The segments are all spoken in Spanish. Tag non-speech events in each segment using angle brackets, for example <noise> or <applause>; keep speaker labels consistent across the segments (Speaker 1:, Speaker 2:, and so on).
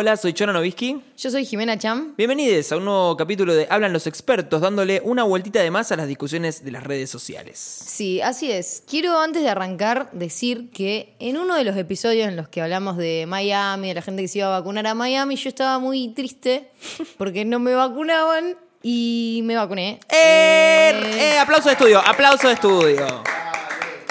Speaker 1: Hola, soy Chona Novisky.
Speaker 2: Yo soy Jimena Cham.
Speaker 1: Bienvenidos a un nuevo capítulo de Hablan los expertos, dándole una vueltita de más a las discusiones de las redes sociales.
Speaker 2: Sí, así es. Quiero antes de arrancar decir que en uno de los episodios en los que hablamos de Miami, de la gente que se iba a vacunar a Miami, yo estaba muy triste porque no me vacunaban y me vacuné.
Speaker 1: ¡Eh! ¡Eh! ¡Aplauso de estudio! ¡Aplauso de estudio!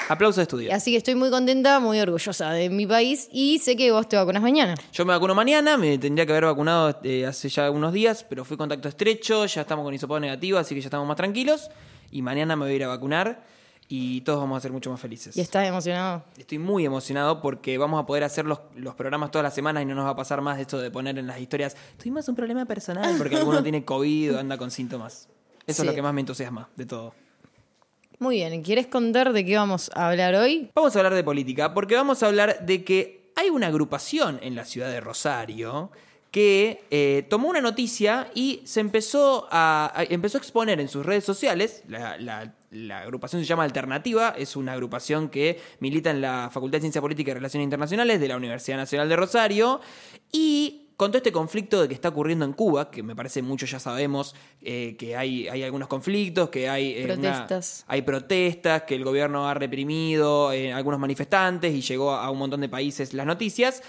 Speaker 1: Aplauso de estudio.
Speaker 2: Así que estoy muy contenta, muy orgullosa de mi país y sé que vos te vacunas mañana.
Speaker 1: Yo me vacuno mañana, me tendría que haber vacunado eh, hace ya unos días, pero fui contacto estrecho, ya estamos con hisopado negativo, así que ya estamos más tranquilos. Y mañana me voy a ir a vacunar y todos vamos a ser mucho más felices.
Speaker 2: ¿Y estás emocionado?
Speaker 1: Estoy muy emocionado porque vamos a poder hacer los, los programas todas las semanas y no nos va a pasar más esto de poner en las historias, tuvimos un problema personal porque alguno <laughs> tiene COVID o anda con síntomas. Eso es lo que más me entusiasma de todo.
Speaker 2: Muy bien, ¿quieres contar de qué vamos a hablar hoy?
Speaker 1: Vamos a hablar de política, porque vamos a hablar de que hay una agrupación en la ciudad de Rosario que eh, tomó una noticia y se empezó a, empezó a exponer en sus redes sociales. La agrupación se llama Alternativa, es una agrupación que milita en la Facultad de Ciencia Política y Relaciones Internacionales de la Universidad Nacional de Rosario y con todo este conflicto de que está ocurriendo en Cuba, que me parece mucho ya sabemos eh, que hay, hay algunos conflictos, que hay eh, una-
Speaker 2: Protestas.
Speaker 1: hay protestas, que el gobierno ha reprimido eh, algunos manifestantes y llegó a un montón de países las noticias.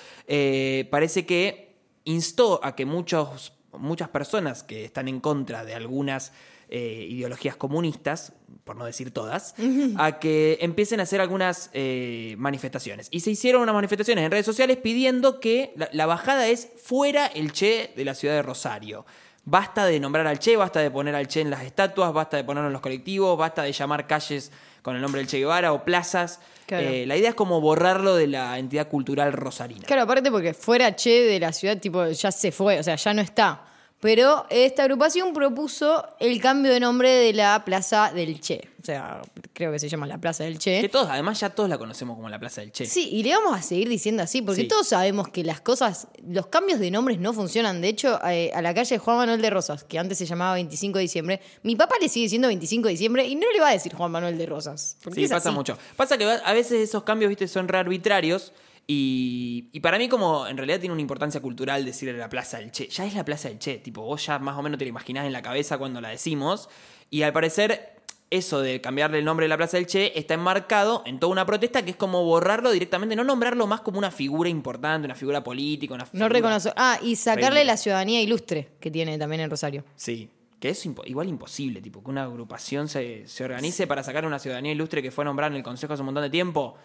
Speaker 1: Parece que instó a que muchos, muchas personas que están en contra de algunas eh, ideologías comunistas, por no decir todas, a que empiecen a hacer algunas eh, manifestaciones. Y se hicieron unas manifestaciones en redes sociales pidiendo que la, la bajada es fuera el Che de la ciudad de Rosario. Basta de nombrar al Che, basta de poner al Che en las estatuas, basta de ponerlo en los colectivos, basta de llamar calles con el nombre del Che Guevara o plazas.
Speaker 2: Claro.
Speaker 1: Eh, la idea es como borrarlo de la entidad cultural rosarina.
Speaker 2: Claro, aparte porque fuera Che de la ciudad, tipo, ya se fue, o sea, ya no está. Pero esta agrupación propuso el cambio de nombre de la Plaza del Che. O sea, creo que se llama la Plaza del Che.
Speaker 1: Que todos, además ya todos la conocemos como la Plaza del Che.
Speaker 2: Sí, y le vamos a seguir diciendo así, porque
Speaker 1: Sí.
Speaker 2: todos sabemos que las cosas, los cambios de nombres no funcionan. De hecho, eh, a la calle Juan Manuel de Rosas, que antes se llamaba 25 de diciembre, mi papá le sigue diciendo 25 de diciembre y no le va a decir Juan Manuel de Rosas.
Speaker 1: Sí, pasa
Speaker 2: así.
Speaker 1: mucho. Pasa que a veces esos cambios, viste, son re arbitrarios. Y, y para mí, como en realidad tiene una importancia cultural decirle la Plaza del Che. Ya es la Plaza del Che. Tipo, vos ya más o menos te la imaginás en la cabeza cuando la decimos. Y al parecer, eso de cambiarle el nombre de la Plaza del Che está enmarcado en toda una protesta que es como borrarlo directamente, no nombrarlo más como una figura importante, una figura política, una
Speaker 2: No
Speaker 1: figura-
Speaker 2: reconoce. Ah, y sacarle la ciudadanía ilustre que tiene también en Rosario.
Speaker 1: Sí. Que es impo- igual imposible, tipo, que una agrupación se, se organice para sacar una ciudadanía ilustre que fue nombrada en el Consejo hace un montón de tiempo,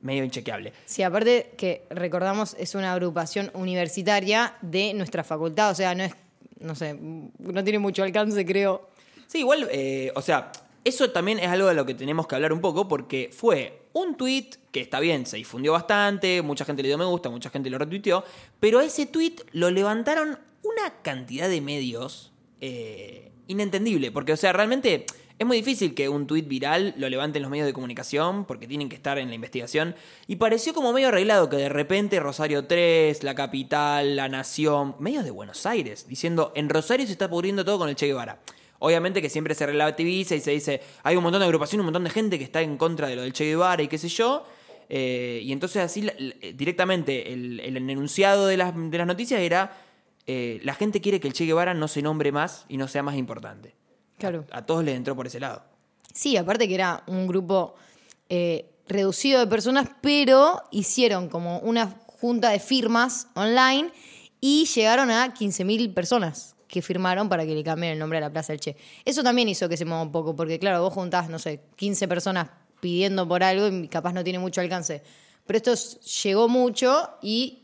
Speaker 1: medio inchequeable.
Speaker 2: Sí, aparte que recordamos es una agrupación universitaria de nuestra facultad, o sea, no es, no sé, no tiene mucho alcance, creo.
Speaker 1: Sí, igual, eh, o sea, eso también es algo de lo que tenemos que hablar un poco porque fue un tweet que está bien, se difundió bastante, mucha gente le dio me gusta, mucha gente lo retuiteó, pero a ese tweet lo levantaron una cantidad de medios eh, inentendible, porque, o sea, realmente es muy difícil que un tweet viral lo levanten los medios de comunicación porque tienen que estar en la investigación y pareció como medio arreglado que de repente Rosario 3, La Capital, La Nación, medios de Buenos Aires, diciendo en Rosario se está pudriendo todo con el Che Guevara. Obviamente que siempre se relativiza y se dice, hay un montón de agrupaciones, un montón de gente que está en contra de lo del Che Guevara y qué sé yo. Eh, y entonces así la- directamente el, enunciado de las, de las noticias era, eh, la gente quiere que el Che Guevara no se nombre más y no sea más importante.
Speaker 2: Claro.
Speaker 1: A todos les entró por ese lado.
Speaker 2: Sí, aparte que era un grupo eh, reducido de personas, pero hicieron como una junta de firmas online y llegaron a 15.000 personas que firmaron para que le cambien el nombre a la Plaza del Che. Eso también hizo que se mueva un poco, porque claro, vos juntás, no sé, 15 personas pidiendo por algo y capaz no tiene mucho alcance. Pero esto llegó mucho y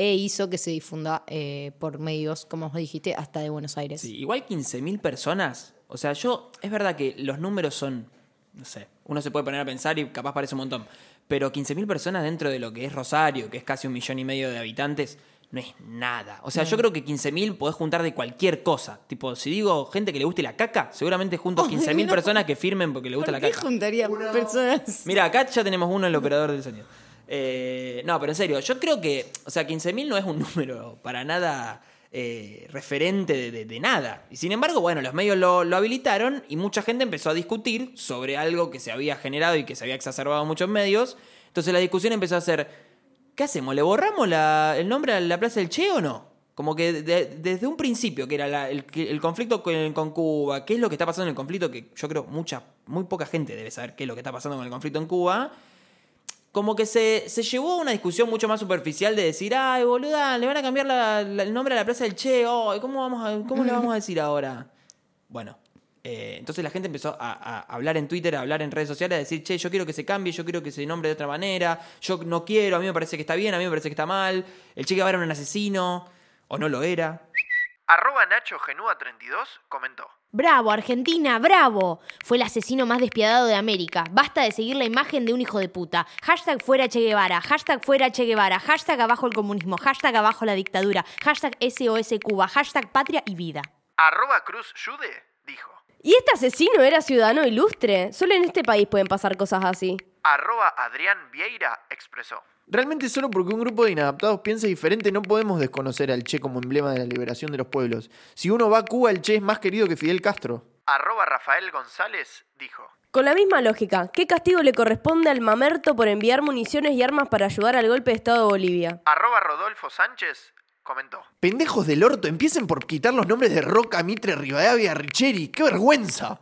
Speaker 2: e hizo que se difunda eh, por medios, como vos dijiste, hasta de Buenos Aires.
Speaker 1: Sí, igual 15.000 personas. O sea, yo, es verdad que los números son, no sé, uno se puede poner a pensar y capaz parece un montón. Pero 15.000 personas dentro de lo que es Rosario, que es casi un millón y medio de habitantes, no es nada. O sea, yo creo que 15.000 podés juntar de cualquier cosa. Tipo, si digo gente que le guste la caca, seguramente junto 15.000 <laughs>
Speaker 2: no.
Speaker 1: personas que firmen porque le gusta
Speaker 2: ¿Por
Speaker 1: la
Speaker 2: qué
Speaker 1: caca.
Speaker 2: juntaría personas?
Speaker 1: Mira, acá ya tenemos uno, el operador del sonido. Eh, no, pero en serio, yo creo que, o sea, 15.000 no es un <laughs> número para nada eh, referente de, nada. Y sin embargo, bueno, los medios lo, lo habilitaron y mucha gente empezó a discutir sobre algo que se había generado y que se había exacerbado en muchos medios. Entonces la discusión empezó a ser, ¿qué hacemos? ¿Le borramos el nombre a la Plaza del Che o no? Como que de- desde un principio, que era el conflicto con, con Cuba, qué es lo que está pasando en el conflicto, que yo creo mucha, muy poca gente debe saber qué es lo que está pasando con el conflicto en Cuba, como que se, se llevó a una discusión mucho más superficial de decir, ay, boluda, le van a cambiar el nombre a la Plaza del Che, ay, ¿cómo, vamos ¿cómo le vamos a decir ahora? Bueno, eh, entonces la gente empezó a, a hablar en Twitter, a hablar en redes sociales, a decir, che, yo quiero que se cambie, yo quiero que se nombre de otra manera, yo no quiero, a mí me parece que está bien, a mí me parece que está mal, el Che Guevara era un asesino, o no lo era.
Speaker 3: Arroba Nacho Genúa 32 comentó.
Speaker 4: Bravo, Argentina, bravo. Fue el asesino más despiadado de América. Basta de seguir la imagen de un hijo de puta. Hashtag fuera Che Guevara, hashtag fuera Che Guevara, hashtag abajo el comunismo, hashtag abajo la dictadura, hashtag SOS Cuba, hashtag patria y vida.
Speaker 3: Arroba Cruz Yude dijo.
Speaker 5: ¿Y este asesino era ciudadano ilustre? Solo en este país pueden pasar cosas así.
Speaker 3: Arroba Adrián Vieira expresó.
Speaker 6: Realmente solo porque un grupo de inadaptados piensa diferente no podemos desconocer al Che como emblema de la liberación de los pueblos. Si uno va a Cuba, el Che es más querido que Fidel Castro.
Speaker 3: Arroba Rafael González dijo.
Speaker 5: Con la misma lógica, ¿qué castigo le corresponde al mamerto por enviar municiones y armas para ayudar al golpe de Estado de Bolivia?
Speaker 3: Arroba Rodolfo Sánchez comentó.
Speaker 6: Pendejos del orto, empiecen por quitar los nombres de Roca, Mitre, Rivadavia, Richeri. ¡Qué vergüenza!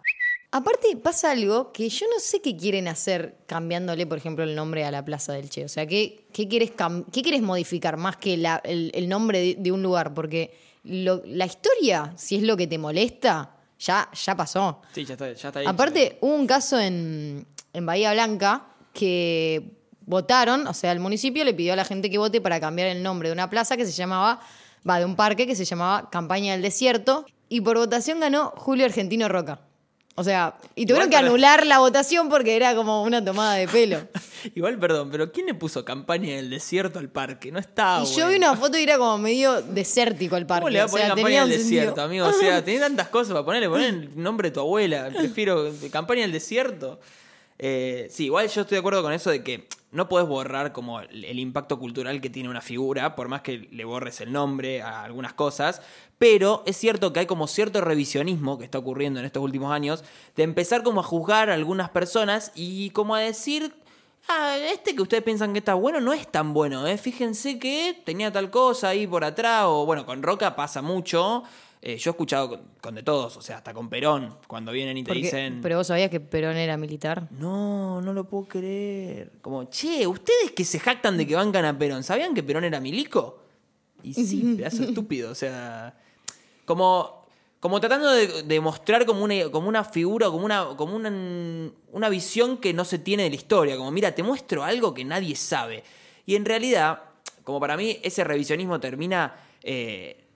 Speaker 2: Aparte pasa algo que yo no sé qué quieren hacer cambiándole, por ejemplo, el nombre a la Plaza del Che. O sea, ¿qué, qué, quieres, qué quieres modificar más que la- el, el nombre de, de un lugar? Porque lo- la historia, si es lo que te molesta, ya, ya pasó.
Speaker 1: Sí, ya está, ya está hecho.
Speaker 2: Aparte, hubo un caso en, en Bahía Blanca que votaron, o sea, el municipio le pidió a la gente que vote para cambiar el nombre de una plaza que se llamaba, va, de un parque que se llamaba Campaña del Desierto, y por votación ganó Julio Argentino Roca. O sea, y tuvieron
Speaker 1: Igual
Speaker 2: que
Speaker 1: para-
Speaker 2: anular la votación porque era como una tomada de pelo. <laughs>
Speaker 1: Igual, perdón, pero ¿quién le puso campaña del desierto al parque? No está,
Speaker 2: y yo vi una foto y era como medio desértico el parque.
Speaker 1: ¿Cómo le va a
Speaker 2: o
Speaker 1: poner
Speaker 2: sea,
Speaker 1: campaña del
Speaker 2: un sentido.
Speaker 1: desierto, amigo? O sea, <laughs> tenés tantas cosas para ponerle, poner el nombre de tu abuela. Prefiero <laughs> campaña del desierto. Eh, sí, igual yo estoy de acuerdo con eso de que no podés borrar como el impacto cultural que tiene una figura, por más que le borres el nombre a algunas cosas. Pero es cierto que hay como cierto revisionismo que está ocurriendo en estos últimos años, de empezar como a juzgar a algunas personas y como a decir, ah, este que ustedes piensan que está bueno no es tan bueno, ¿eh? Fíjense que tenía tal cosa ahí por atrás, o bueno, con Roca pasa mucho. Eh, yo he escuchado con, con de todos, o sea, hasta con Perón, cuando vienen y te
Speaker 2: Porque-
Speaker 1: dicen...
Speaker 2: Pero vos sabías que Perón era militar.
Speaker 1: No, no lo puedo creer. Como, che, ustedes que se jactan de que bancan a Perón, ¿sabían que Perón era milico? Y sí, <laughs> pedazo estúpido, o sea. Como. Como tratando de, de mostrar como una, como una figura, como una, como una, una visión que no se tiene de la historia. Como, mira, te muestro algo que nadie sabe. Y en realidad, como para mí, ese revisionismo termina eh,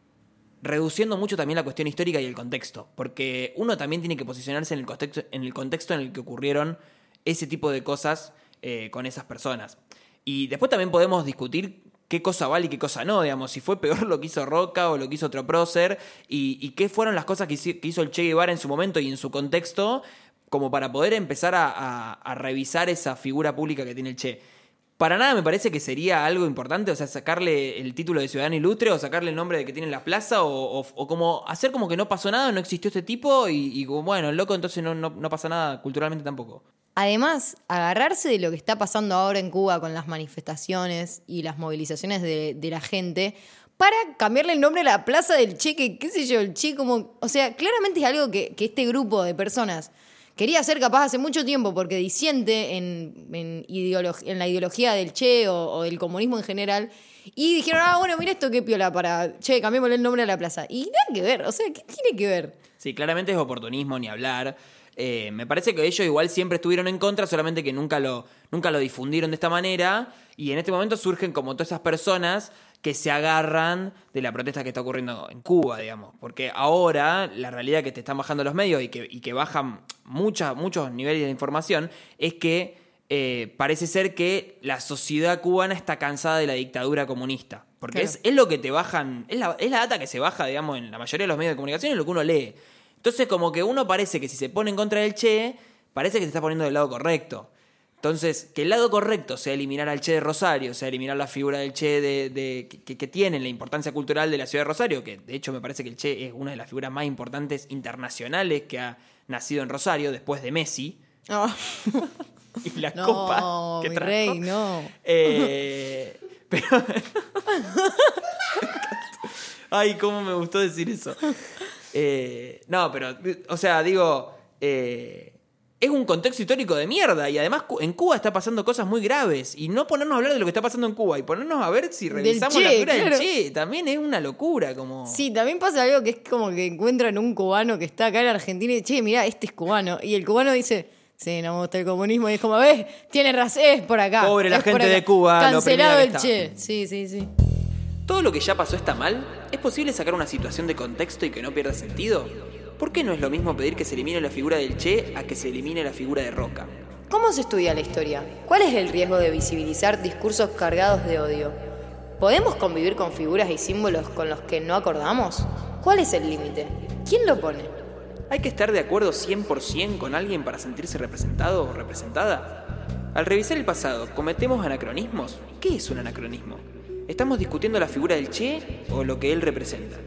Speaker 1: reduciendo mucho también la cuestión histórica y el contexto. Porque uno también tiene que posicionarse en el contexto en el, contexto en el que ocurrieron ese tipo de cosas eh, con esas personas. Y después también podemos discutir qué cosa vale y qué cosa no, digamos, si fue peor <laughs> lo que hizo Roca o lo que hizo otro prócer, y, qué fueron las cosas que hizo, el Che Guevara en su momento y en su contexto, como para poder empezar a revisar esa figura pública que tiene el Che. Para nada me parece que sería algo importante, o sea, sacarle el título de ciudadano ilustre o sacarle el nombre de que tiene en la plaza o, como hacer como que no pasó nada, no existió este tipo y, bueno, loco, entonces no, pasa nada culturalmente tampoco.
Speaker 2: Además, agarrarse de lo que está pasando ahora en Cuba con las manifestaciones y las movilizaciones de, la gente para cambiarle el nombre a la plaza del Che, que qué sé yo, el Che como... O sea, claramente es algo que este grupo de personas quería hacer capaz hace mucho tiempo porque disiente en, en, en la ideología del Che o, o del comunismo en general. Y dijeron, ah, bueno, mira esto qué piola para, che, cambiémosle el nombre a la plaza. Y nada que ver, o sea, ¿qué tiene que ver?
Speaker 1: Sí, claramente es oportunismo ni hablar. Eh, me parece que ellos igual siempre estuvieron en contra, solamente que nunca lo, nunca lo difundieron de esta manera. Y en este momento surgen como todas esas personas que se agarran de la protesta que está ocurriendo en Cuba, digamos. Porque ahora la realidad que te están bajando los medios y que, y que bajan muchos niveles de información es que eh, parece ser que la sociedad cubana está cansada de la dictadura comunista. Porque
Speaker 2: Claro.
Speaker 1: es, es lo que te bajan, es la, es la data que se baja, digamos, en la mayoría de los medios de comunicación y lo que uno lee. Entonces, como que uno parece que si se pone en contra del Che, parece que se está poniendo del lado correcto. Entonces, que el lado correcto sea eliminar al Che de Rosario, sea eliminar la figura del Che de, de- que, que tiene la importancia cultural de la ciudad de Rosario, que de hecho me parece que el Che es una de las figuras más importantes internacionales que ha nacido en Rosario después de Messi <laughs> y la
Speaker 2: no,
Speaker 1: copa que
Speaker 2: mi
Speaker 1: trajo.
Speaker 2: rey, no.
Speaker 1: Eh, <laughs> pero, <laughs> Ay, cómo me gustó decir eso. Eh, no, pero, o sea, digo, eh, es un contexto histórico de mierda y además en Cuba está pasando cosas muy graves y no ponernos a hablar de lo que está pasando en Cuba y ponernos a ver si revisamos la
Speaker 2: Che,
Speaker 1: figura del
Speaker 2: claro.
Speaker 1: Che, también es una locura como...
Speaker 2: Sí, también pasa algo que es como que encuentran un cubano que está acá en Argentina y che, mirá, este es cubano. Y el cubano dice, sí, no me gusta el comunismo. Y es como, ves, tiene razón, es por acá.
Speaker 1: Pobre la gente
Speaker 2: acá".
Speaker 1: de Cuba,
Speaker 2: Cancelado el che. Sí, sí, sí.
Speaker 1: ¿Todo lo que ya pasó está mal? ¿Es posible sacar una situación de contexto y que no pierda sentido? ¿Por qué no es lo mismo pedir que se elimine la figura del Che a que se elimine la figura de Roca?
Speaker 2: ¿Cómo se estudia la historia? ¿Cuál es el riesgo de visibilizar discursos cargados de odio? ¿Podemos convivir con figuras y símbolos con los que no acordamos? ¿Cuál es el límite? ¿Quién lo pone?
Speaker 1: ¿Hay que estar de acuerdo 100% con alguien para sentirse representado o representada? Al revisar el pasado, ¿cometemos anacronismos? ¿Qué es un anacronismo? ¿Estamos discutiendo la figura del Che o lo que él representa?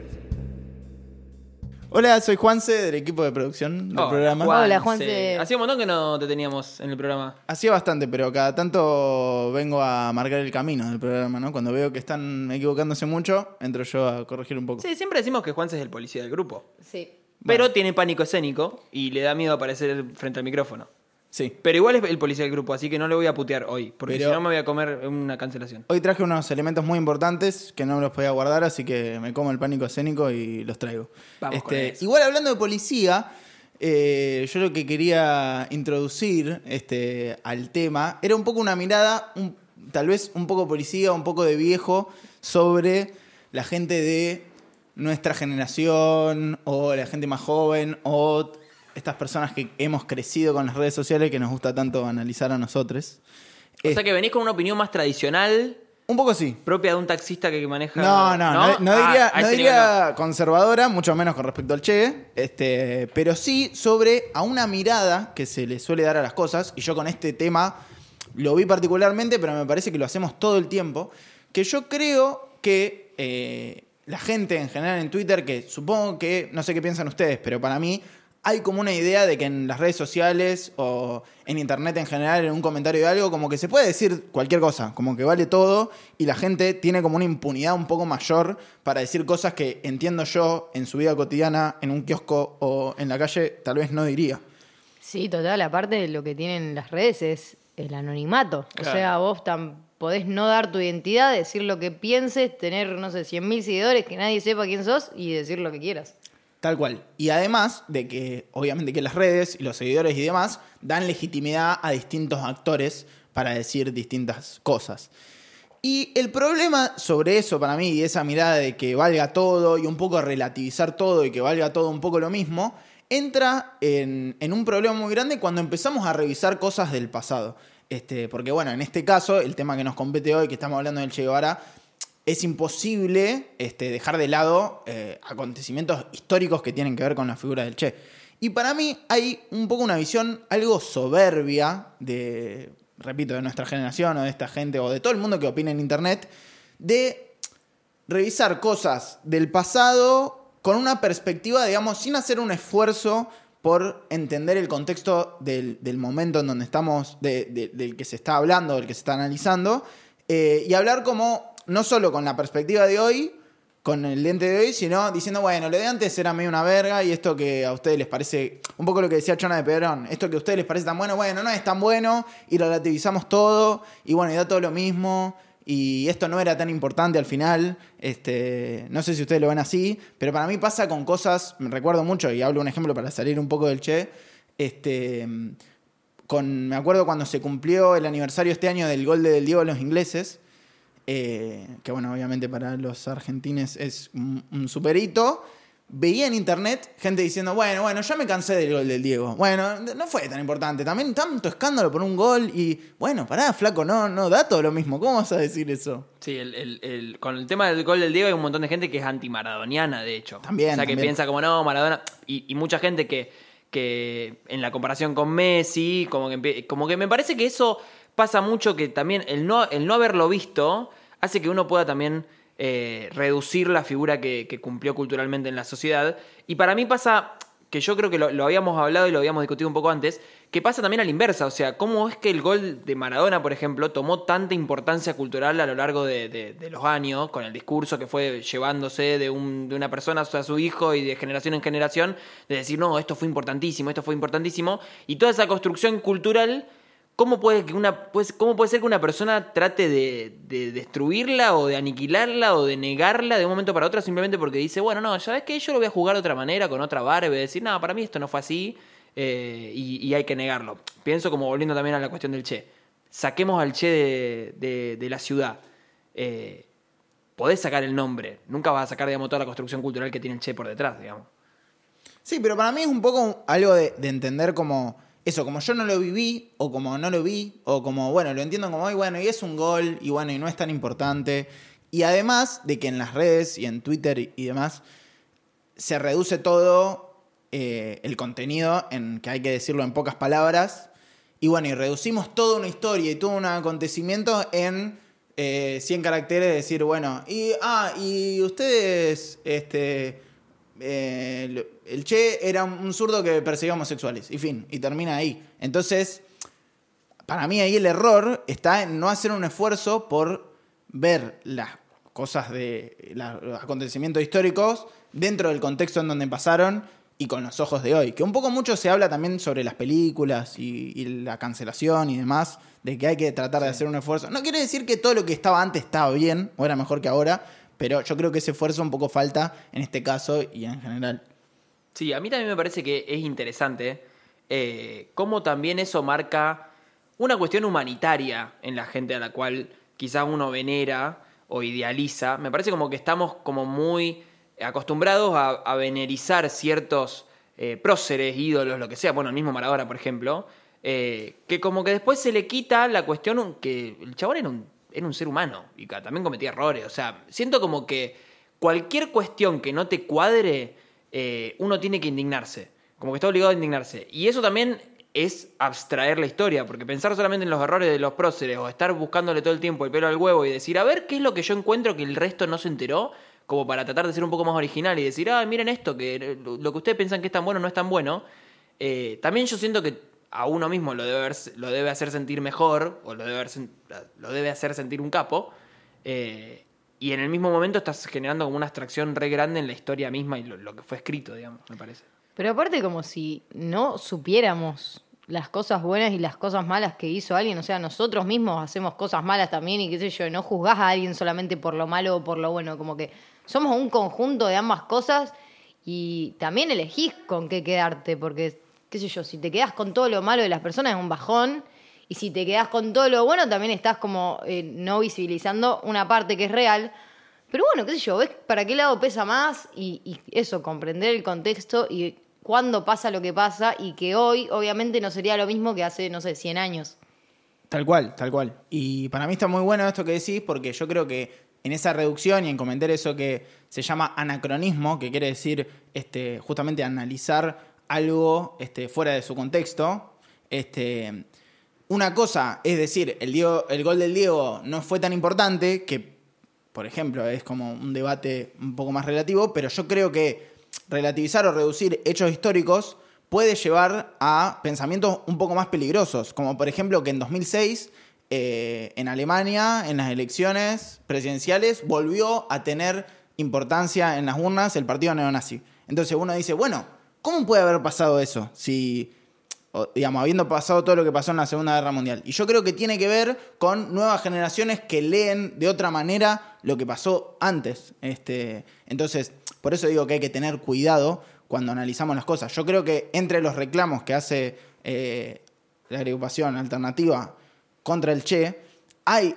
Speaker 7: Hola, soy Juanse del equipo de producción del
Speaker 1: Hola,
Speaker 7: programa.
Speaker 1: Juanse.
Speaker 2: Hola, Juanse.
Speaker 1: Hacía un montón que no te teníamos en el programa.
Speaker 7: Hacía bastante, pero cada tanto vengo a marcar el camino del programa, ¿no? Cuando veo que están equivocándose mucho, entro yo a corregir un poco.
Speaker 1: Sí, siempre decimos que Juanse es el policía del grupo.
Speaker 2: Sí.
Speaker 1: Pero tiene pánico escénico y le da miedo aparecer frente al micrófono.
Speaker 7: Sí.
Speaker 1: Pero igual es el policía del grupo, así que no le voy a putear hoy, porque
Speaker 7: Pero-
Speaker 1: si no me voy a comer una cancelación.
Speaker 7: Hoy traje unos elementos muy importantes que no me los podía guardar, así que me como el pánico escénico y los traigo.
Speaker 1: Vamos con
Speaker 7: Este,
Speaker 1: eso.
Speaker 7: igual hablando de policía, eh, yo lo que quería introducir este, al tema era un poco una mirada, un- tal vez un poco policía, un poco de viejo, sobre la gente de nuestra generación o la gente más joven o estas personas que hemos crecido con las redes sociales que nos gusta tanto analizar a nosotros.
Speaker 1: O sea que venís con una opinión más tradicional,
Speaker 7: Un poco sí.
Speaker 1: propia de un taxista que maneja.
Speaker 7: No, no, no, no diría,
Speaker 1: Ah,
Speaker 7: no diría conservadora, mucho menos con respecto al Che, este, pero sí sobre a una mirada que se le suele dar a las cosas, y yo con este tema lo vi particularmente, pero me parece que lo hacemos todo el tiempo, que yo creo que eh, la gente en general en Twitter, que supongo que, no sé qué piensan ustedes, pero para mí hay como una idea de que en las redes sociales o en internet en general, en un comentario de algo, como que se puede decir cualquier cosa, como que vale todo y la gente tiene como una impunidad un poco mayor para decir cosas que entiendo yo en su vida cotidiana, en un kiosco o en la calle, tal vez no diría.
Speaker 2: Sí, total. Aparte de lo que tienen las redes es el anonimato.
Speaker 1: Claro.
Speaker 2: O sea, vos tan, podés no dar tu identidad, decir lo que pienses, tener, no sé, 100.000 seguidores, que nadie sepa quién sos y decir lo que quieras.
Speaker 7: Tal cual. Y además de que, obviamente, que las redes y los seguidores y demás dan legitimidad a distintos actores para decir distintas cosas. Y el problema sobre eso para mí y esa mirada de que valga todo y un poco relativizar todo y que valga todo un poco lo mismo, entra en, un problema muy grande cuando empezamos a revisar cosas del pasado. Este, porque bueno, en este caso, el tema que nos compete hoy, que estamos hablando del Che Guevara, es imposible este, dejar de lado eh, acontecimientos históricos que tienen que ver con la figura del Che. Y para mí hay un poco una visión algo soberbia de, repito, de nuestra generación o de esta gente o de todo el mundo que opina en Internet, de revisar cosas del pasado con una perspectiva, digamos, sin hacer un esfuerzo por entender el contexto del, del momento en donde estamos, de- de- del que se está hablando, del que se está analizando, eh, y hablar como, no solo con la perspectiva de hoy, con el lente de hoy, sino diciendo, bueno, lo de antes era medio una verga y esto que a ustedes les parece, un poco lo que decía Chona de Pedrón, esto que a ustedes les parece tan bueno, bueno, no es tan bueno y relativizamos todo y bueno, y da todo lo mismo y esto no era tan importante al final, este, no sé si ustedes lo ven así, pero para mí pasa con cosas, me recuerdo mucho y hablo un ejemplo para salir un poco del Che, este, con, me acuerdo cuando se cumplió el aniversario este año del gol del Diego a los ingleses, eh, que bueno, obviamente para los argentines es un, un super hito. Veía en internet gente diciendo, bueno, bueno, ya me cansé del gol del Diego. Bueno, no fue tan importante. También tanto escándalo por un gol y, bueno, pará, flaco, no, no da todo lo mismo. ¿Cómo vas a decir eso?
Speaker 1: Sí, el- el- el- con el tema del gol del Diego hay un montón de gente que es anti-maradoniana, de hecho.
Speaker 7: También,
Speaker 1: O sea, que
Speaker 7: también.
Speaker 1: piensa como, no, Maradona... Y, y mucha gente que, que en la comparación con Messi, como que, como que me parece que eso pasa mucho, que también el no, el no haberlo visto hace que uno pueda también eh, reducir la figura que, cumplió culturalmente en la sociedad. Y para mí pasa que yo creo que lo, habíamos hablado y lo habíamos discutido un poco antes, que pasa también a la inversa. O sea, ¿cómo es que el gol de Maradona, por ejemplo, tomó tanta importancia cultural a lo largo de- de los años, con el discurso que fue llevándose de, un- de una persona a su hijo y de generación en generación, de decir, no, esto fue importantísimo, esto fue importantísimo, y toda esa construcción cultural ¿Cómo puede, que una, pues, ¿Cómo puede ser que una persona trate de, de destruirla o de aniquilarla o de negarla de un momento para otro simplemente porque dice, bueno, no, ya ves que yo lo voy a jugar de otra manera, con otra vara, y voy a decir, no, para mí esto no fue así eh, y, hay que negarlo. Pienso como volviendo también a la cuestión del Che. Saquemos al Che de, de- la ciudad. Eh, podés sacar el nombre, nunca vas a sacar, digamos, toda la construcción cultural que tiene el Che por detrás, digamos.
Speaker 7: Sí, pero para mí es un poco algo de, de entender como eso, como yo no lo viví, o como no lo vi, o como, bueno, lo entiendo como, "Ay, bueno, y es un gol, y bueno, y no es tan importante. Y además de que en las redes y en Twitter y, y demás se reduce todo eh, el contenido en que hay que decirlo en pocas palabras. Y bueno, y reducimos toda una historia y todo un acontecimiento en eh, 100 caracteres, decir, bueno, y, ah, y ustedes, este, eh, el Che era un zurdo que perseguía homosexuales, y fin, y termina ahí. Entonces, para mí ahí el error está en no hacer un esfuerzo por ver las cosas de los acontecimientos históricos dentro del contexto en donde pasaron y con los ojos de hoy. Que un poco mucho se habla también sobre las películas y, y la cancelación y demás, de que hay que tratar de hacer un esfuerzo. No quiere decir que todo lo que estaba antes estaba bien o era mejor que ahora, pero yo creo que ese esfuerzo un poco falta en este caso y en general.
Speaker 1: Sí, a mí también me parece que es interesante eh, cómo también eso marca una cuestión humanitaria en la gente a la cual quizás uno venera o idealiza. Me parece como que estamos como muy acostumbrados a, venerizar ciertos eh, próceres, ídolos, lo que sea, bueno, el mismo Maradona, por ejemplo, eh, que como que después se le quita la cuestión que el chabón era un, era un ser humano y que también cometía errores. O sea, siento como que cualquier cuestión que no te cuadre, eh, uno tiene que indignarse. Como que está obligado a indignarse. Y eso también es abstraer la historia, porque pensar solamente en los errores de los próceres o estar buscándole todo el tiempo el pelo al huevo y decir, a ver qué es lo que yo encuentro que el resto no se enteró, como para tratar de ser un poco más original y decir, ah, miren esto, que lo que ustedes piensan que es tan bueno no es tan bueno. Eh, también yo siento que a uno mismo lo debe, hacer sentir mejor o lo debe, haber sen- lo debe hacer sentir un capo. eh, y en el mismo momento estás generando como una abstracción re grande en la historia misma y lo, lo que fue escrito, digamos, me parece.
Speaker 2: Pero aparte como si no supiéramos las cosas buenas y las cosas malas que hizo alguien, o sea, nosotros mismos hacemos cosas malas también y qué sé yo, no juzgás a alguien solamente por lo malo o por lo bueno, como que somos un conjunto de ambas cosas y también elegís con qué quedarte, porque qué sé yo, si te quedás con todo lo malo de las personas es un bajón y si te quedás con todo lo bueno también estás como eh, no visibilizando una parte que es real. Pero bueno, qué sé yo, ves para qué lado pesa más y, y eso, comprender el contexto y cuándo pasa lo que pasa y que hoy obviamente no sería lo mismo que hace, no sé, 100 años.
Speaker 7: Tal cual, tal cual. Y para mí está muy bueno esto que decís porque yo creo que en esa reducción y en comentar eso que se llama anacronismo, que quiere decir este, justamente analizar algo este, fuera de su contexto, este, una cosa es decir, el, gol del Diego no fue tan importante, que por ejemplo es como un debate un poco más relativo, pero yo creo que relativizar o reducir hechos históricos puede llevar a pensamientos un poco más peligrosos, como por ejemplo que en 2006 eh, en Alemania, en las elecciones presidenciales, volvió a tener importancia en las urnas el partido neonazi. Entonces uno dice, bueno, ¿cómo puede haber pasado eso? Si, digamos, habiendo pasado todo lo que pasó en la Segunda Guerra Mundial. Y yo creo que tiene que ver con nuevas generaciones que leen de otra manera lo que pasó antes. Este, entonces, por eso digo que hay que tener cuidado cuando analizamos las cosas. Yo creo que entre los reclamos que hace eh, la agrupación alternativa contra el Che, hay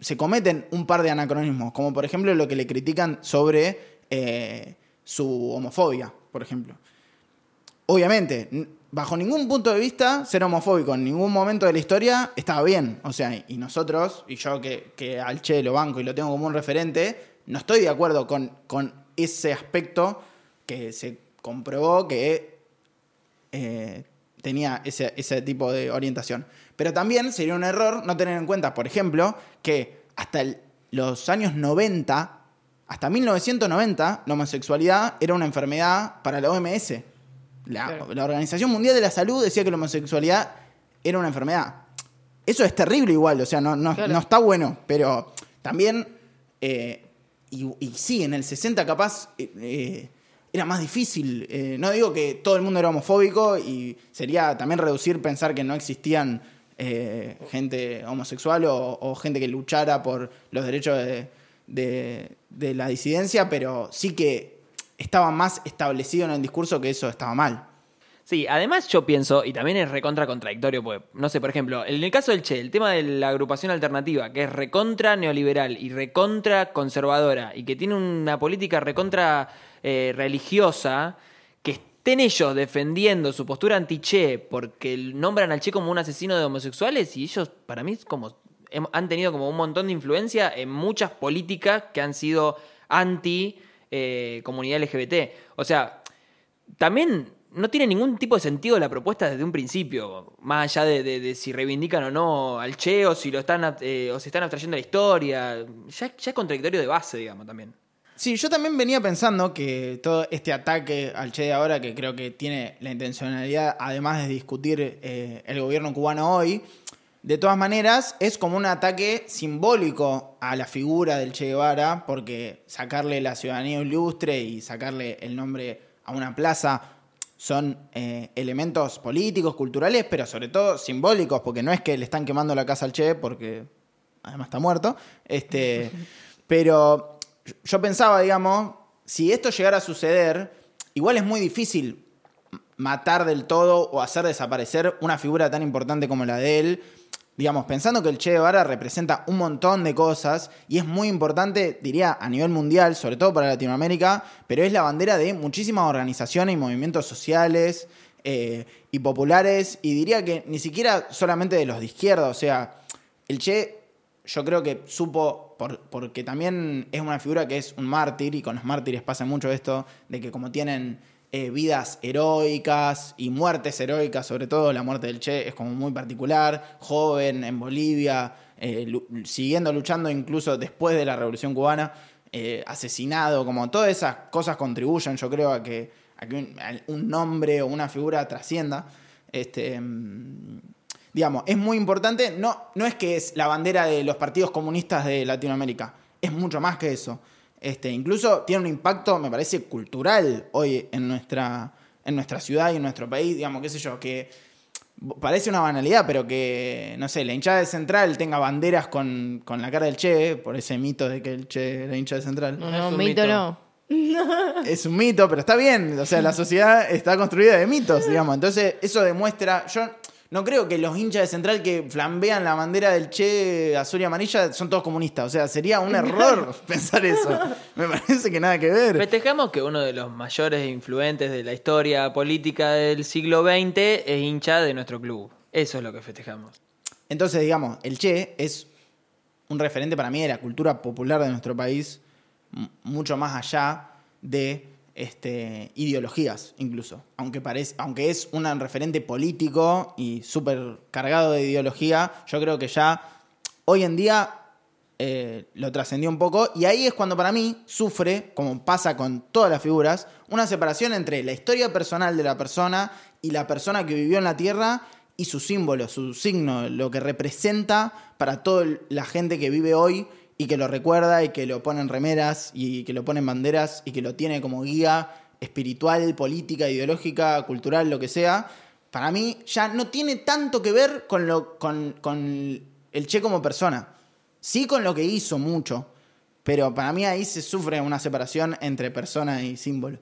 Speaker 7: se cometen un par de anacronismos, como por ejemplo lo que le critican sobre eh, su homofobia, por ejemplo. Obviamente, bajo ningún punto de vista, ser homofóbico en ningún momento de la historia estaba bien. O sea, y nosotros, y yo que, que al Che lo banco y lo tengo como un referente, no estoy de acuerdo con, con ese aspecto que se comprobó que eh, tenía ese, ese tipo de orientación. Pero también sería un error no tener en cuenta, por ejemplo, que hasta los años 90, hasta 1990, la homosexualidad era una enfermedad para la OMS. La,
Speaker 2: Claro.
Speaker 7: la Organización Mundial de la Salud decía que la homosexualidad era una enfermedad. Eso es terrible igual, o sea, no, no,
Speaker 2: Claro.
Speaker 7: no está bueno, pero también, eh, y, y sí, en el 60 capaz eh, eh, era más difícil. Eh, no digo que todo el mundo era homofóbico y sería también reducir pensar que no existían gente homosexual o, o gente que luchara por los derechos de, de- de la disidencia, pero sí que estaba más establecido en el discurso que eso estaba mal.
Speaker 1: Sí, además yo pienso, y también es recontra contradictorio, porque, no sé, por ejemplo, en el caso del Che, el tema de la agrupación alternativa, que es recontra neoliberal y recontra conservadora, y que tiene una política recontra eh, religiosa, que estén ellos defendiendo su postura anti-Che porque nombran al Che como un asesino de homosexuales, y ellos, para mí, como hem- han tenido como un montón de influencia en muchas políticas que han sido anti eh, comunidad LGBT. O sea, también no tiene ningún tipo de sentido la propuesta desde un principio, más allá de, si reivindican o no al Che o si lo están eh, o se están abstrayendo la historia. Ya, ya es contradictorio de base, digamos, también.
Speaker 7: Sí, yo también venía pensando que todo este ataque al Che de ahora, que creo que tiene la intencionalidad, además de discutir eh, el gobierno cubano hoy, de todas maneras es como un ataque simbólico a la figura del Che Guevara, porque sacarle la ciudadanía ilustre y sacarle el nombre a una plaza son eh, elementos políticos, culturales, pero sobre todo simbólicos, porque no es que le están quemando la casa al Che, porque además está muerto. Este, <laughs> pero yo pensaba, digamos, si esto llegara a suceder, igual es muy difícil matar del todo o hacer desaparecer una figura tan importante como la de él. Digamos, pensando que el Che Guevara representa un montón de cosas y es muy importante, diría, a nivel mundial, sobre todo para Latinoamérica, pero es la bandera de muchísimas organizaciones y movimientos sociales eh, y populares, y diría que ni siquiera solamente de los de izquierda, o sea, el Che yo creo que supo, por- porque también es una figura que es un mártir, y con los mártires pasa mucho esto, de que como tienen eh, vidas heroicas y muertes heroicas, sobre todo la muerte del Che es como muy particular, joven en Bolivia, eh, siguiendo luchando incluso después de la Revolución Cubana, eh, asesinado, como todas esas cosas contribuyen, yo creo, a que, a que un, un nombre o una figura trascienda. Este, mm, digamos, es muy importante. No, no es que es la bandera de los partidos comunistas de Latinoamérica, es mucho más que eso. Este, incluso tiene un impacto, me parece, cultural hoy en nuestra, en nuestra ciudad y en nuestro país, digamos, qué sé yo, que parece una banalidad, pero que, no sé, la hinchada de Central tenga banderas con, con la cara del Che, por ese mito de que el Che era hincha de Central.
Speaker 2: No,
Speaker 1: Es
Speaker 2: no,
Speaker 1: un
Speaker 2: mito
Speaker 1: mito.
Speaker 2: no. <laughs>
Speaker 7: Es un mito, pero está bien. O sea, la sociedad está construida de mitos, digamos. Entonces, eso demuestra. Yo no creo que los hinchas de Central que flambean la bandera del Che azul y amarilla son todos comunistas. O sea, sería un error <laughs> pensar eso. Me parece que nada que ver.
Speaker 1: Festejamos que uno de los mayores influentes de la historia política del siglo XX es hincha de nuestro club. Eso es lo que festejamos.
Speaker 7: Entonces, digamos, el Che es un referente para mí de la cultura popular de nuestro país, mucho más allá de este, ideologías, incluso. Aunque, parece, aunque es un referente político y súper cargado de ideología, yo creo que ya hoy en día eh, lo trascendió un poco. Y ahí es cuando para mí sufre, como pasa con todas las figuras, una separación entre la historia personal de la persona y la persona que vivió en la Tierra y su símbolo, su signo, lo que representa para toda la gente que vive hoy y que lo recuerda y que lo pone en remeras y que lo pone en banderas y que lo tiene como guía espiritual, política, ideológica, cultural, lo que sea. Para mí ya no tiene tanto que ver con, lo, con, con el Che como persona. Sí con lo que hizo mucho, pero para mí ahí se sufre una separación entre persona y símbolo.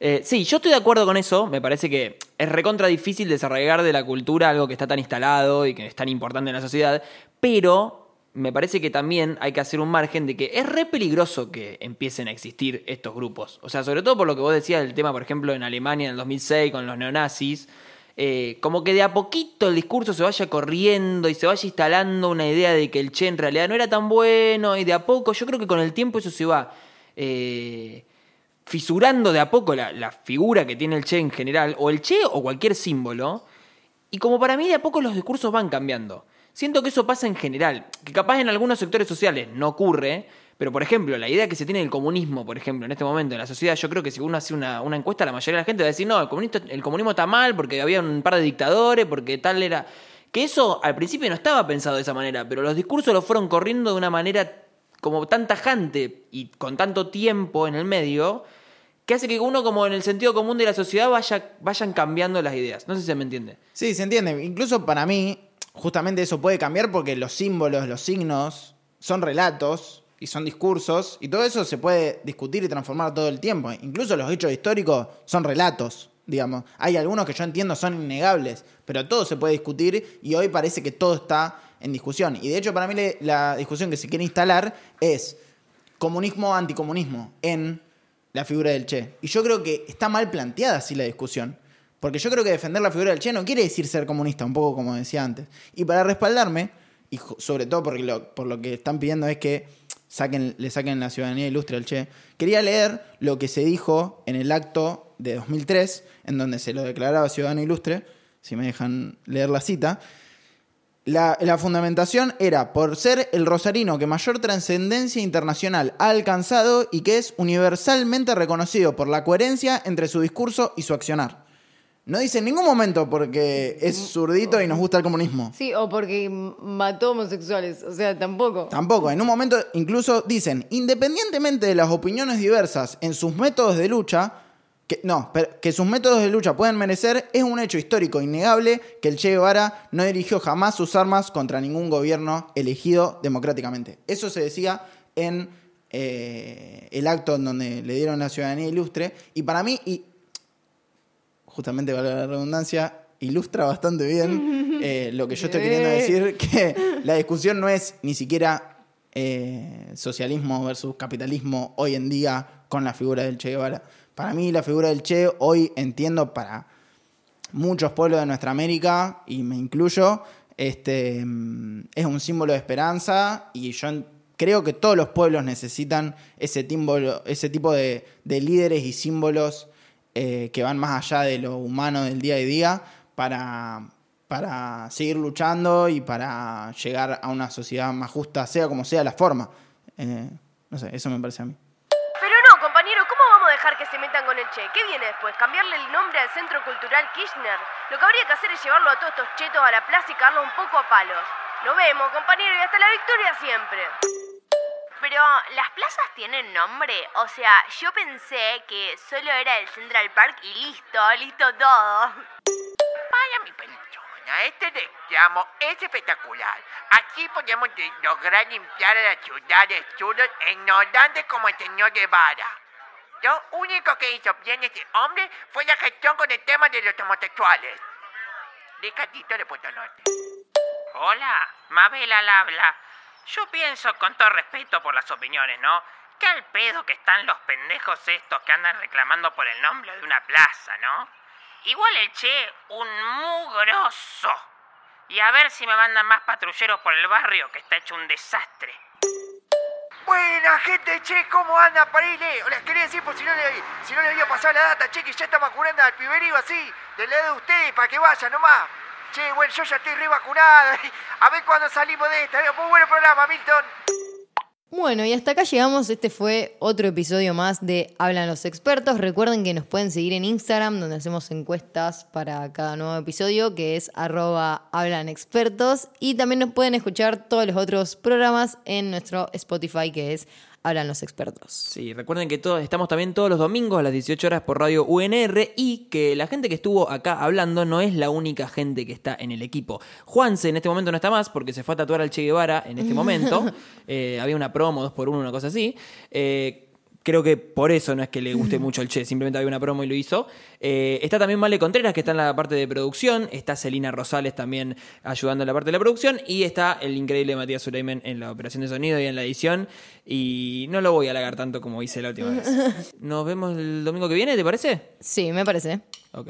Speaker 1: Eh, sí, yo estoy de acuerdo con eso. Me parece que es recontra difícil desarraigar de la cultura algo que está tan instalado y que es tan importante en la sociedad. Pero me parece que también hay que hacer un margen de que es re peligroso que empiecen a existir estos grupos. O sea, sobre todo por lo que vos decías del tema, por ejemplo, en Alemania en el 2006 con los neonazis. eh, como que de a poquito el discurso se vaya corriendo y se vaya instalando una idea de que el Che en realidad no era tan bueno y de a poco, yo creo que con el tiempo eso se va eh, fisurando de a poco la, la figura que tiene el Che en general, o el Che o cualquier símbolo, y como para mí de a poco los discursos van cambiando. Siento que eso pasa en general, que capaz en algunos sectores sociales no ocurre, Pero, por ejemplo, la idea que se tiene del comunismo, por ejemplo, en este momento en la sociedad, yo creo que si uno hace una, encuesta, la mayoría de la gente va a decir, no, el, el comunismo está mal porque había un par de dictadores, porque tal era... Que eso al principio no estaba pensado de esa manera, pero los discursos lo fueron corriendo de una manera como tan tajante y con tanto tiempo en el medio, que hace que uno como en el sentido común de la sociedad vaya, vayan cambiando las ideas. No sé si se me entiende.
Speaker 7: Sí, se entiende. Incluso para mí, justamente eso puede cambiar porque los símbolos, los signos, son relatos y son discursos, y todo eso se puede discutir y transformar todo el tiempo. Incluso los hechos históricos son relatos, digamos. Hay algunos que yo entiendo son innegables, pero todo se puede discutir y hoy parece que todo está en discusión. Y de hecho, para mí la discusión que se quiere instalar es comunismo anticomunismo en la figura del Che. Y yo creo que está mal planteada así la discusión. Porque yo creo que defender la figura del Che no quiere decir ser comunista, un poco como decía antes. Y para respaldarme, y sobre todo porque por lo que están pidiendo es que saquen, le saquen la ciudadanía ilustre al Che, quería leer lo que se dijo en el acto de 2003, en donde se lo declaraba ciudadano ilustre, si me dejan leer la cita, la, la fundamentación era por ser el rosarino que mayor trascendencia internacional ha alcanzado y que es universalmente reconocido por la coherencia entre su discurso y su accionar. No dice en ningún momento porque es zurdito y nos gusta el comunismo.
Speaker 2: Sí, o porque mató homosexuales. O sea, tampoco.
Speaker 7: Tampoco, en un momento incluso dicen, independientemente de las opiniones diversas en sus métodos de lucha, que, no, pero que sus métodos de lucha pueden merecer, es un hecho histórico innegable que el Che Guevara no dirigió jamás sus armas contra ningún gobierno elegido democráticamente. Eso se decía en eh, el acto en donde le dieron la ciudadanía ilustre, y para mí, y justamente valga la redundancia, ilustra bastante bien <laughs> eh, lo que yo estoy queriendo decir, <laughs> que la discusión no es ni siquiera eh, socialismo versus capitalismo hoy en día con la figura del Che Guevara. Para mí la figura del Che hoy entiendo para muchos pueblos de nuestra América, y me incluyo, este, es un símbolo de esperanza y yo creo que todos los pueblos necesitan ese, tímbolo- ese tipo de, de líderes y símbolos eh, que van más allá de lo humano del día a día para, para seguir luchando y para llegar a una sociedad más justa, sea como sea la forma. Eh, no sé, eso me parece a mí.
Speaker 5: Pero no, compañero, ¿cómo vamos a dejar que se metan con el Che? ¿Qué viene después? ¿Cambiarle el nombre al Centro Cultural Kirchner? Lo que habría que hacer es llevarlo a todos estos chetos a la plaza y cagarlo un poco a palos. Nos vemos, compañero, y hasta la victoria siempre.
Speaker 4: Pero, ¿las plazas tienen nombre? O sea, yo pensé que solo era el Central Park y listo, listo todo.
Speaker 3: Vaya mi persona, este reclamo es espectacular. Aquí podemos de- lograr limpiar a la ciudad de estudios ignorantes como el señor Guevara. Lo único que hizo bien este hombre fue la gestión con el tema de los homosexuales. Ricardito de Puerto Norte.
Speaker 8: Hola, Mabel al habla. Yo pienso, con todo respeto por las opiniones, ¿no? Que al pedo que están los pendejos estos que andan reclamando por el nombre de una plaza, ¿no? Igual el Che, un mugroso. Y a ver si me mandan más patrulleros por el barrio, que está hecho un desastre.
Speaker 3: Buena gente, che, ¿cómo anda, Parile? Les quería decir por si no le, si no había pasado la data, che, que ya está vacunando al piberío así, del lado de ustedes, para que vayan nomás. Che, bueno, yo ya estoy re vacunada. <laughs> A ver cuándo salimos de esta. Muy buen programa, Milton.
Speaker 2: Bueno, y hasta acá llegamos. Este fue otro episodio más de Hablan los expertos. Recuerden que nos pueden seguir en Instagram, donde hacemos encuestas para cada nuevo episodio, que es arroba hablan expertos. Y también nos pueden escuchar todos los otros programas en nuestro Spotify, que es Hablan los expertos.
Speaker 1: Sí, recuerden que todos, estamos también todos los domingos a las 18 horas por radio UNR y que la gente que estuvo acá hablando no es la única gente que está en el equipo. Juanse en este momento no está más porque se fue a tatuar al Che Guevara en este momento. <laughs> Eh, había una promo, dos por uno, una cosa así. Eh, Creo que por eso no es que le guste <clears throat> mucho el Che, simplemente había una promo y lo hizo. Eh, está también Male Contreras, que está en la parte de producción. Está Celina Rosales también ayudando en la parte de la producción. Y está el increíble Matías Suleiman en la operación de sonido y en la edición. Y no lo voy a halagar tanto como hice la última vez. <laughs> Nos vemos el domingo que viene, ¿te parece?
Speaker 2: Sí, me parece.
Speaker 1: Ok.